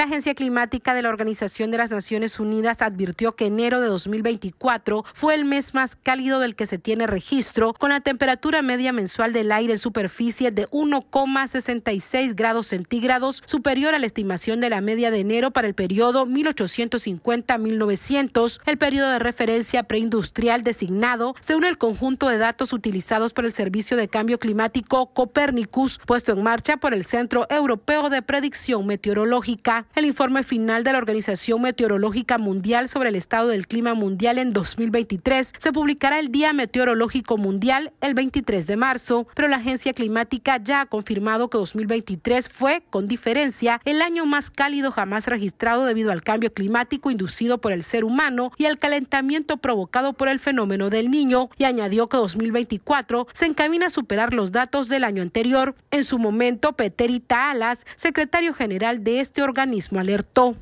La Agencia Climática de la Organización de las Naciones Unidas advirtió que enero de 2024 fue el mes más cálido del que se tiene registro, con la temperatura media mensual del aire en superficie de 1,66 grados centígrados, superior a la estimación de la media de enero para el periodo 1850-1900, el periodo de referencia preindustrial designado, según el conjunto de datos utilizados por el Servicio de Cambio Climático Copernicus, puesto en marcha por el Centro Europeo de Predicción Meteorológica. El informe final de la Organización Meteorológica Mundial sobre el estado del clima mundial en 2023 se publicará el Día Meteorológico Mundial el 23 de marzo, pero la agencia climática ya ha confirmado que 2023 fue, con diferencia, el año más cálido jamás registrado debido al cambio climático inducido por el ser humano y al calentamiento provocado por el fenómeno del niño, y añadió que 2024 se encamina a superar los datos del año anterior. En su momento, Peter Alas, secretario general de este organismo, alertó.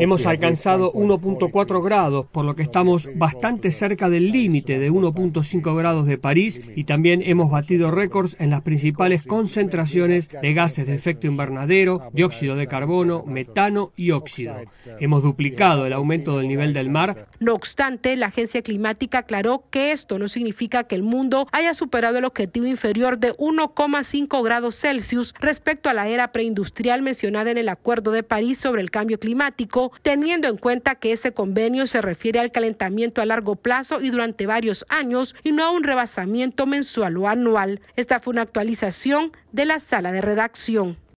Hemos alcanzado 1.4 grados, por lo que estamos bastante cerca del límite de 1.5 grados de París y también hemos batido récords en las principales concentraciones de gases de efecto invernadero, dióxido de carbono, metano y óxido. Hemos duplicado el aumento del nivel del mar. No obstante, la agencia climática aclaró que esto no significa que el mundo haya superado el objetivo inferior de 1,5 grados Celsius respecto a la era preindustrial mencionada en el Acuerdo de París sobre el cambio teniendo en cuenta que ese convenio se refiere al calentamiento a largo plazo y durante varios años y no a un rebasamiento mensual o anual. Esta fue una actualización de la sala de redacción.